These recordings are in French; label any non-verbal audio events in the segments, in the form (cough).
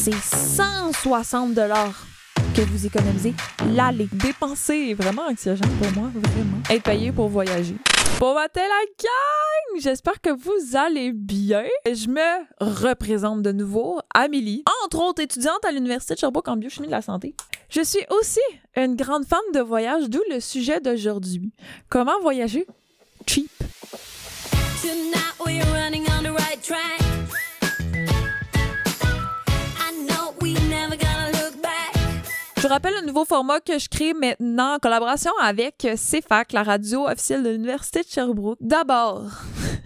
c'est 160 dollars que vous économisez l'aller. Dépenser vraiment anxiogène pour moi, vraiment. Être payé pour voyager. Bon matin la gang! J'espère que vous allez bien. Je me représente de nouveau, Amélie, entre autres étudiante à l'Université de Sherbrooke en biochimie de la santé. Je suis aussi une grande fan de voyage, d'où le sujet d'aujourd'hui. Comment voyager? Cheap? Tonight we're running on the right track. Rappelle un nouveau format que je crée maintenant en collaboration avec CFAC, la radio officielle de l'Université de Sherbrooke. D'abord,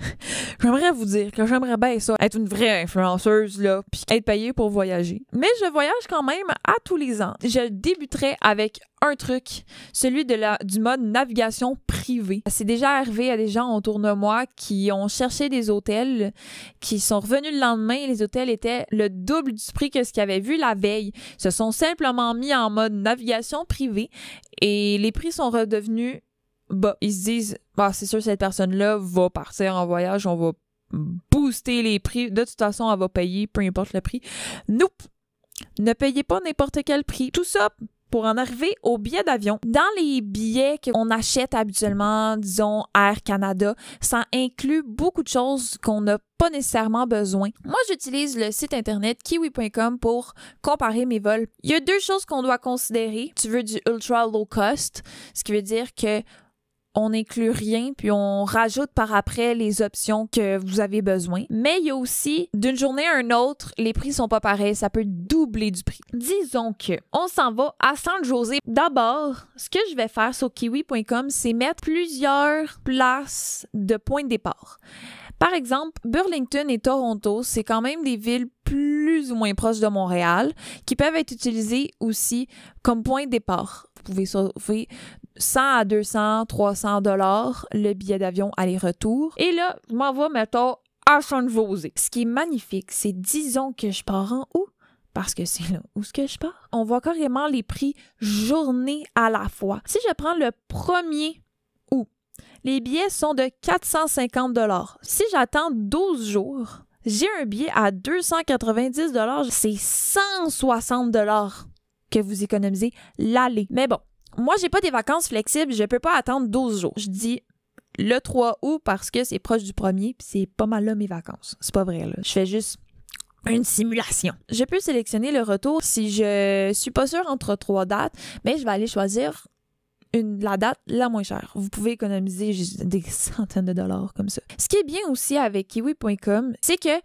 (laughs) j'aimerais vous dire que j'aimerais bien ça, être une vraie influenceuse, là, puis être payée pour voyager. Mais je voyage quand même à tous les ans. Je débuterai avec un truc, celui de la, du mode navigation privée. C'est déjà arrivé à des gens autour de moi qui ont cherché des hôtels, qui sont revenus le lendemain et les hôtels étaient le double du prix que ce qu'ils avaient vu la veille. Ils se sont simplement mis en mode navigation privée et les prix sont redevenus bas. Ils se disent, bah, c'est sûr, cette personne-là va partir en voyage, on va booster les prix. De toute façon, elle va payer, peu importe le prix. Nope! Ne payez pas n'importe quel prix. Tout ça pour en arriver aux billets d'avion. Dans les billets qu'on achète habituellement, disons Air Canada, ça inclut beaucoup de choses qu'on n'a pas nécessairement besoin. Moi, j'utilise le site internet kiwi.com pour comparer mes vols. Il y a deux choses qu'on doit considérer. Tu veux du ultra low cost, ce qui veut dire que on n'inclut rien, puis on rajoute par après les options que vous avez besoin. Mais il y a aussi, d'une journée à une autre, les prix sont pas pareils, ça peut doubler du prix. Disons que on s'en va à San José. D'abord, ce que je vais faire sur kiwi.com, c'est mettre plusieurs places de points de départ. Par exemple, Burlington et Toronto, c'est quand même des villes plus ou moins proches de Montréal qui peuvent être utilisées aussi comme point de départ. Vous pouvez sauver 100 à 200, 300 dollars le billet d'avion aller-retour. Et là, je m'en vais, mettons, à San Jose. Ce qui est magnifique, c'est disons que je pars en août, parce que c'est là où ce que je pars. On voit carrément les prix journée à la fois. Si je prends le premier août, les billets sont de 450 dollars. Si j'attends 12 jours, j'ai un billet à 290 dollars. C'est 160 dollars que vous économisez l'aller. Mais bon, moi, j'ai pas des vacances flexibles, je peux pas attendre 12 jours. Je dis le 3 août parce que c'est proche du premier, puis c'est pas mal là mes vacances. C'est pas vrai, là. Je fais juste une simulation. Je peux sélectionner le retour si je suis pas sûre entre trois dates, mais je vais aller choisir la date la moins chère. Vous pouvez économiser juste des (laughs) centaines de dollars comme ça. Ce qui est bien aussi avec kiwi.com, c'est que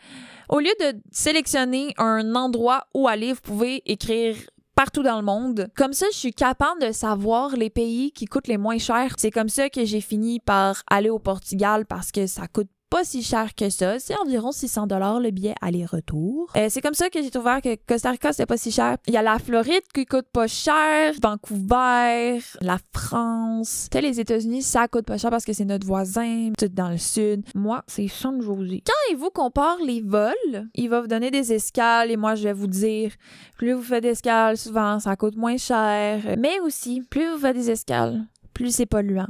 au lieu de sélectionner un endroit où aller, vous pouvez écrire partout dans le monde. Comme ça, je suis capable de savoir les pays qui coûtent les moins chers. C'est comme ça que j'ai fini par aller au Portugal parce que ça coûte pas si cher que ça. C'est environ 600 dollars le billet aller-retour. Euh, c'est comme ça que j'ai découvert que Costa Rica, c'était pas si cher. Il y a la Floride qui coûte pas cher, Vancouver, la France. Tu les États-Unis, ça coûte pas cher parce que c'est notre voisin, tout dans le sud. Moi, c'est San Jose. Quand il vous compare les vols, il va vous donner des escales et moi, je vais vous dire, plus vous faites d'escales, souvent, ça coûte moins cher. Mais aussi, plus vous faites des escales, plus c'est polluant.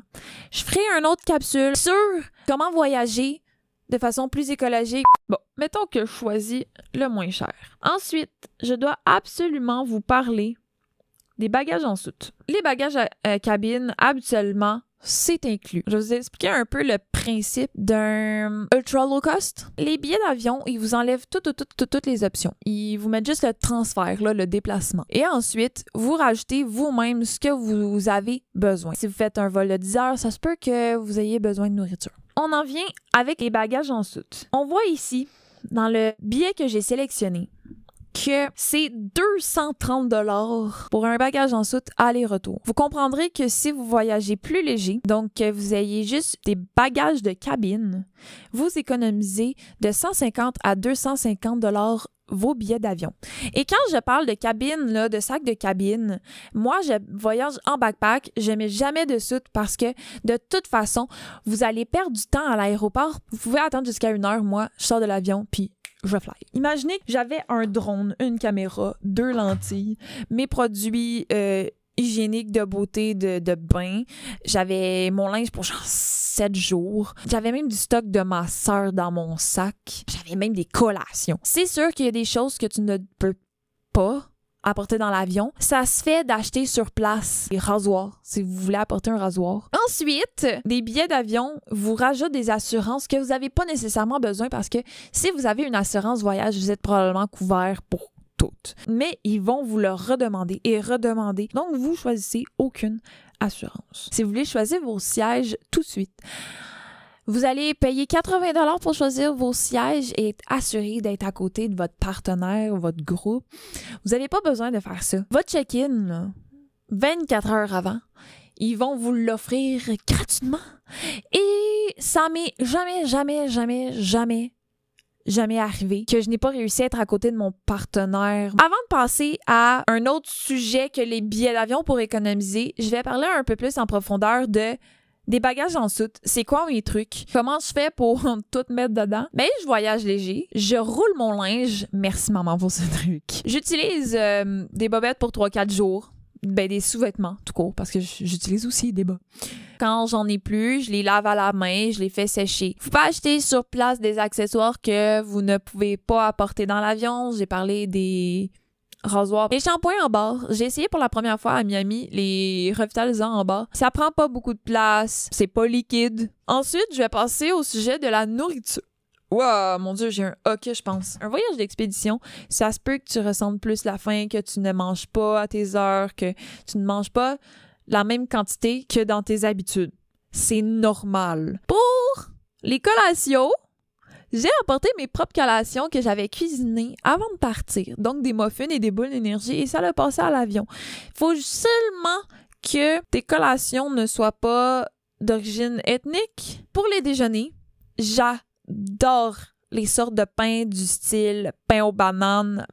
Je ferai une autre capsule sur comment voyager de façon plus écologique. Bon, mettons que je choisis le moins cher. Ensuite, je dois absolument vous parler des bagages en soute. Les bagages à, à cabine, habituellement, c'est inclus. Je vais vous expliquer un peu le principe d'un ultra low cost. Les billets d'avion, ils vous enlèvent toutes, toutes, toutes, toutes les options. Ils vous mettent juste le transfert, le déplacement. Et ensuite, vous rajoutez vous-même ce que vous avez besoin. Si vous faites un vol de 10 heures, ça se peut que vous ayez besoin de nourriture. On en vient avec les bagages en soute. On voit ici, dans le billet que j'ai sélectionné, que c'est 230 dollars pour un bagage en soute aller-retour. Vous comprendrez que si vous voyagez plus léger, donc que vous ayez juste des bagages de cabine, vous économisez de 150 à 250 dollars vos billets d'avion. Et quand je parle de cabine, de sac de cabine, moi, je voyage en backpack, je mets jamais de soute parce que de toute façon, vous allez perdre du temps à l'aéroport. Vous pouvez attendre jusqu'à une heure. Moi, je sors de l'avion, puis je. Imaginez que j'avais un drone, une caméra, deux lentilles, mes produits euh, hygiéniques de beauté de, de bain. J'avais mon linge pour genre sept jours. J'avais même du stock de ma dans mon sac. J'avais même des collations. C'est sûr qu'il y a des choses que tu ne peux pas apporter dans l'avion, ça se fait d'acheter sur place des rasoirs, si vous voulez apporter un rasoir. Ensuite, des billets d'avion vous rajoutent des assurances que vous n'avez pas nécessairement besoin parce que si vous avez une assurance voyage, vous êtes probablement couvert pour toutes. Mais ils vont vous le redemander et redemander. Donc, vous choisissez aucune assurance. Si vous voulez choisir vos sièges tout de suite, vous allez payer 80 dollars pour choisir vos sièges et être assuré d'être à côté de votre partenaire ou votre groupe. Vous n'avez pas besoin de faire ça. Votre check-in, là, 24 heures avant, ils vont vous l'offrir gratuitement. Et ça m'est jamais, jamais, jamais, jamais, jamais arrivé que je n'ai pas réussi à être à côté de mon partenaire. Avant de passer à un autre sujet que les billets d'avion pour économiser, je vais parler un peu plus en profondeur de des bagages en soute. C'est quoi mes trucs? Comment je fais pour (laughs) tout mettre dedans? Ben, je voyage léger. Je roule mon linge. Merci maman pour ce (laughs) truc. J'utilise euh, des bobettes pour 3-4 jours. Ben, des sous-vêtements, tout court, parce que j'utilise aussi des bas. Quand j'en ai plus, je les lave à la main, je les fais sécher. Faut pas acheter sur place des accessoires que vous ne pouvez pas apporter dans l'avion. J'ai parlé des rasoirs. Les shampoings en barre. J'ai essayé pour la première fois à Miami les revitalisants en barre. Ça prend pas beaucoup de place. C'est pas liquide. Ensuite, je vais passer au sujet de la nourriture. Wow, mon dieu, j'ai un hockey, je pense. Un voyage d'expédition, ça se peut que tu ressentes plus la faim, que tu ne manges pas à tes heures, que tu ne manges pas la même quantité que dans tes habitudes. C'est normal. Pour les collations, j'ai apporté mes propres collations que j'avais cuisinées avant de partir. Donc des muffins et des boules d'énergie et ça l'a passé à l'avion. Faut seulement que tes collations ne soient pas d'origine ethnique. Pour les déjeuners, j'adore les sortes de pain du style pain aux bananes,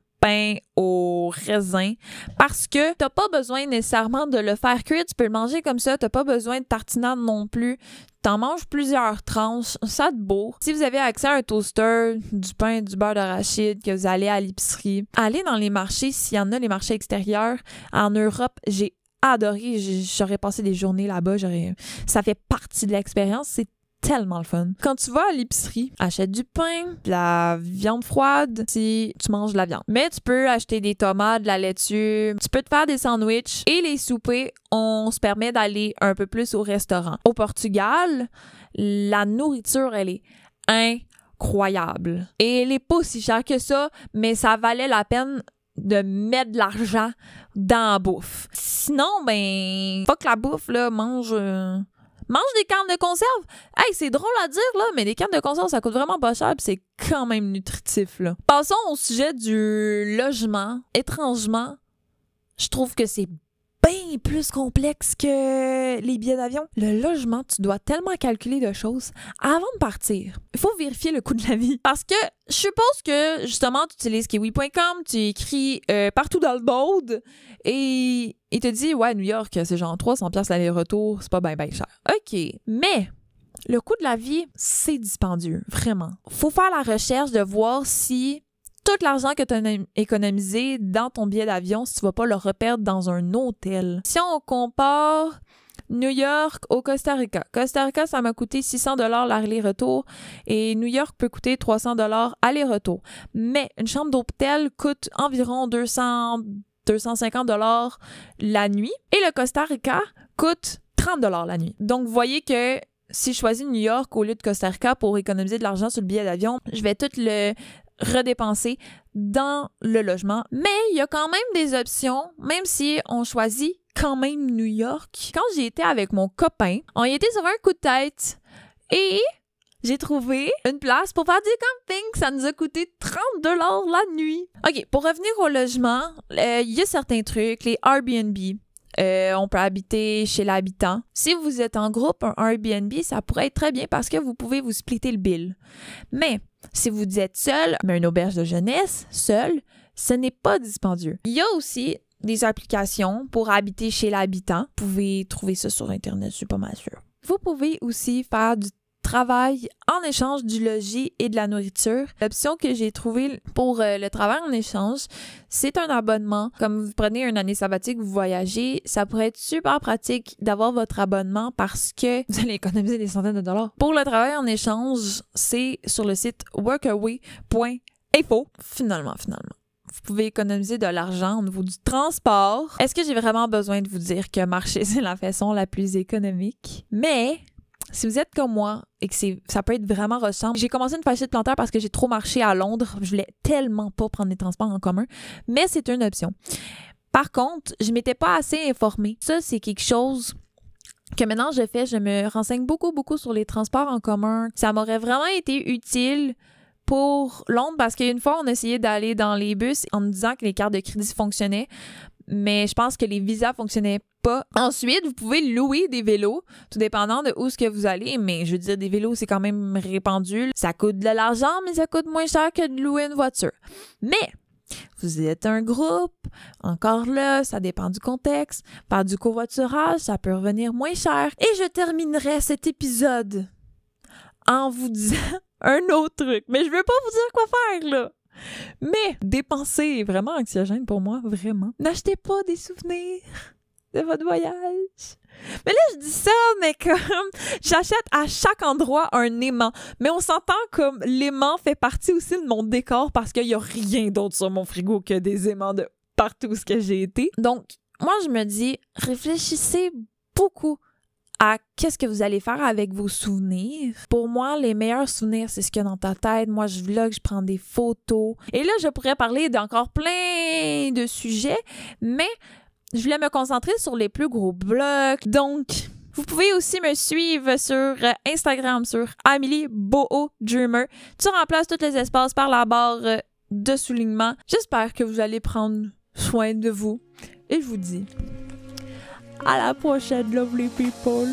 au raisin parce que t'as pas besoin nécessairement de le faire cuire, tu peux le manger comme ça, t'as pas besoin de tartinade non plus. T'en manges plusieurs tranches, ça te beau. Si vous avez accès à un toaster, du pain, du beurre d'arachide, que vous allez à l'épicerie, allez dans les marchés s'il y en a, les marchés extérieurs. En Europe, j'ai adoré, j'aurais passé des journées là-bas, j'aurais ça fait partie de l'expérience, c'est tellement le fun. Quand tu vas à l'épicerie, achète du pain, de la viande froide, si tu manges de la viande. Mais tu peux acheter des tomates, de la laitue, tu peux te faire des sandwichs et les soupers, on se permet d'aller un peu plus au restaurant. Au Portugal, la nourriture, elle est incroyable. Et elle est pas si chère que ça, mais ça valait la peine de mettre de l'argent dans la bouffe. Sinon, ben, fuck la bouffe, là, mange... euh, mange des cannes de conserve. Hey, c'est drôle à dire, là, mais des cannes de conserve, ça coûte vraiment pas cher, c'est quand même nutritif, là. Passons au sujet du logement. Étrangement, je trouve que c'est bien plus complexe que les billets d'avion. Le logement, tu dois tellement calculer de choses avant de partir. Il faut vérifier le coût de la vie. Parce que je suppose que, justement, tu utilises kiwi.com, tu écris euh, partout dans le monde et il te dit, ouais, New York, c'est genre 300 pièces l'aller-retour, c'est pas bien, bien cher. OK. Mais le coût de la vie, c'est dispendieux, vraiment. Faut faire la recherche de voir si tout l'argent que tu as économisé dans ton billet d'avion, si tu vas pas le reperdre dans un hôtel. Si on compare New York au Costa Rica. Costa Rica, ça m'a coûté 600 dollars l'aller-retour et New York peut coûter 300 dollars aller-retour. Mais une chambre d'hôtel coûte environ 200 250 dollars la nuit et le Costa Rica coûte 30 dollars la nuit. Donc vous voyez que si je choisis New York au lieu de Costa Rica pour économiser de l'argent sur le billet d'avion, je vais tout le redépenser dans le logement. Mais il y a quand même des options, même si on choisit quand même New York. Quand j'y étais avec mon copain, on y était sur un coup de tête et j'ai trouvé une place pour faire du camping. Ça nous a coûté 30 dollars la nuit. OK, pour revenir au logement, euh, il y a certains trucs, les Airbnb. Euh, on peut habiter chez l'habitant. Si vous êtes en groupe, un Airbnb, ça pourrait être très bien parce que vous pouvez vous splitter le bill. Mais si vous êtes seul, mais une auberge de jeunesse, seul, ce n'est pas dispendieux. Il y a aussi des applications pour habiter chez l'habitant. Vous pouvez trouver ça sur Internet, je suis pas mal sûre. Vous pouvez aussi faire du travail en échange du logis et de la nourriture. L'option que j'ai trouvée pour euh, le travail en échange, c'est un abonnement. Comme vous prenez une année sabbatique, vous voyagez, ça pourrait être super pratique d'avoir votre abonnement parce que (laughs) vous allez économiser des centaines de dollars. Pour le travail en échange, c'est sur le site workaway.info. Finalement, finalement. vous pouvez économiser de l'argent au niveau du transport. Est-ce que j'ai vraiment besoin de vous dire que marcher, (laughs) c'est la façon la plus économique? Mais si vous êtes comme moi et que ça peut être vraiment ressemblant, j'ai commencé une fascie de planteur parce que j'ai trop marché à Londres. Je voulais tellement pas prendre les transports en commun, mais c'est une option. Par contre, je m'étais pas assez informée. Ça, c'est quelque chose que maintenant je fais. Je me renseigne beaucoup, beaucoup sur les transports en commun. Ça m'aurait vraiment été utile pour Londres parce qu'une fois, on essayait d'aller dans les bus en nous disant que les cartes de crédit fonctionnaient, mais je pense que les visas fonctionnaient pas. Ensuite, vous pouvez louer des vélos, tout dépendant de où ce que vous allez, mais je veux dire, des vélos, c'est quand même répandu. Ça coûte de l'argent, mais ça coûte moins cher que de louer une voiture. Mais vous êtes un groupe, encore là, ça dépend du contexte. Par du covoiturage, ça peut revenir moins cher. Et je terminerai cet épisode en vous disant (laughs) un autre truc. Mais je veux pas vous dire quoi faire, là. Mais dépenser est vraiment anxiogène pour moi, vraiment. N'achetez pas des souvenirs de votre voyage. Mais là, je dis ça, mais comme (laughs) j'achète à chaque endroit un aimant. Mais on s'entend comme l'aimant fait partie aussi de mon décor parce qu'il y a rien d'autre sur mon frigo que des aimants de partout où j'ai été. Donc, moi, je me dis, réfléchissez beaucoup à qu'est-ce que vous allez faire avec vos souvenirs. Pour moi, les meilleurs souvenirs, c'est ce qu'il y a dans ta tête. Moi, je vlog, je prends des photos. Et là, je pourrais parler d'encore plein de sujets, mais je voulais me concentrer sur les plus gros blocs. Donc, vous pouvez aussi me suivre sur Instagram, sur Amélie Boho Dreamer. Tu remplaces tous les espaces par la barre de soulignement. J'espère que vous allez prendre soin de vous. Et je vous dis à la prochaine, lovely people.